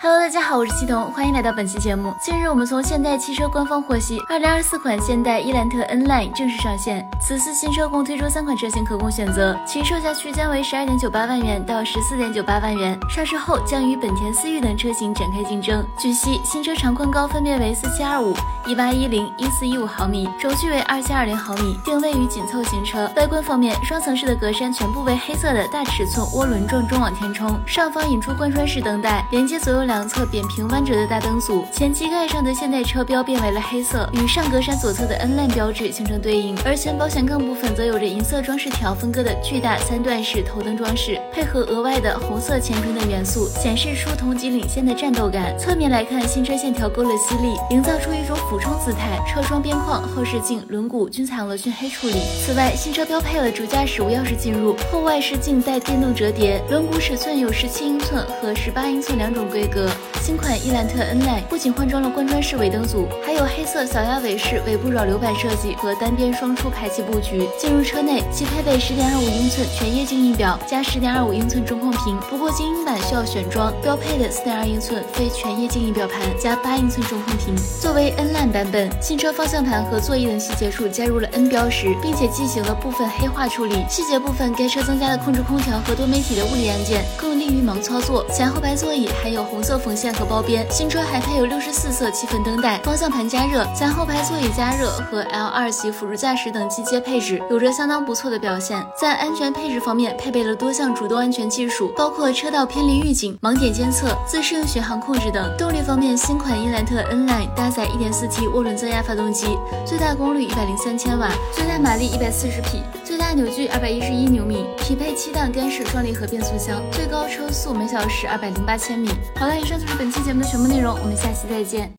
Hello，大家好，我是系统，欢迎来到本期节目。近日，我们从现代汽车官方获悉，2024款现代伊兰特 N Line 正式上线。此次新车共推出三款车型可供选择，其售价区间为十二点九八万元到十四点九八万元。上市后将与本田思域等车型展开竞争。据悉，新车长宽高分别为四七二五、一八一零、一四一五毫米，轴距为二七二零毫米，定位于紧凑型车。外观方面，双层式的格栅全部为黑色的大尺寸涡轮状中网填充，上方引出贯穿式灯带，连接左右。两侧扁平弯折的大灯组，前机盖上的现代车标变为了黑色，与上格栅左侧的 N line 标志形成对应。而前保险杠部分则有着银色装饰条分割的巨大三段式头灯装饰，配合额外的红色前唇等元素，显示出同级领先的战斗感。侧面来看，新车线条勾勒犀利，营造出一种俯冲姿态。车窗边框、后视镜、轮毂均采用了熏黑处理。此外，新车标配了主驾驶无钥匙进入，后外视镜带电动折叠，轮毂尺寸有十七英寸和十八英寸两种规格。新款伊兰特 N Line 不仅换装了贯穿式尾灯组，还有黑色小鸭尾式尾部扰流板设计和单边双出排气布局。进入车内，其配备10.25英寸全液晶仪表加10.25英寸中控屏，不过精英版需要选装，标配的4.2英寸非全液晶仪表盘加8英寸中控屏。作为 N Line 版本，新车方向盘和座椅等细节处加入了 N 标识，并且进行了部分黑化处理。细节部分，该车增加了控制空调和多媒体的物理按键，更利于盲操作。前后排座椅还有红色。缝线和包边，新车还配有六十四色气氛灯带，方向盘加热，前后排座椅加热和 L 二级辅助驾驶等机阶配置，有着相当不错的表现。在安全配置方面，配备了多项主动安全技术，包括车道偏离预警、盲点监测、自适应巡航控制等。动力方面，新款伊兰特 N Line 搭载 1.4T 涡轮增压发动机，最大功率一百零三千瓦，最大马力一百四十匹，最大扭矩二百一十一牛米，匹配七档干式双离合变速箱，最高车速每小时二百零八千米。好了。以上就是本期节目的全部内容，我们下期再见。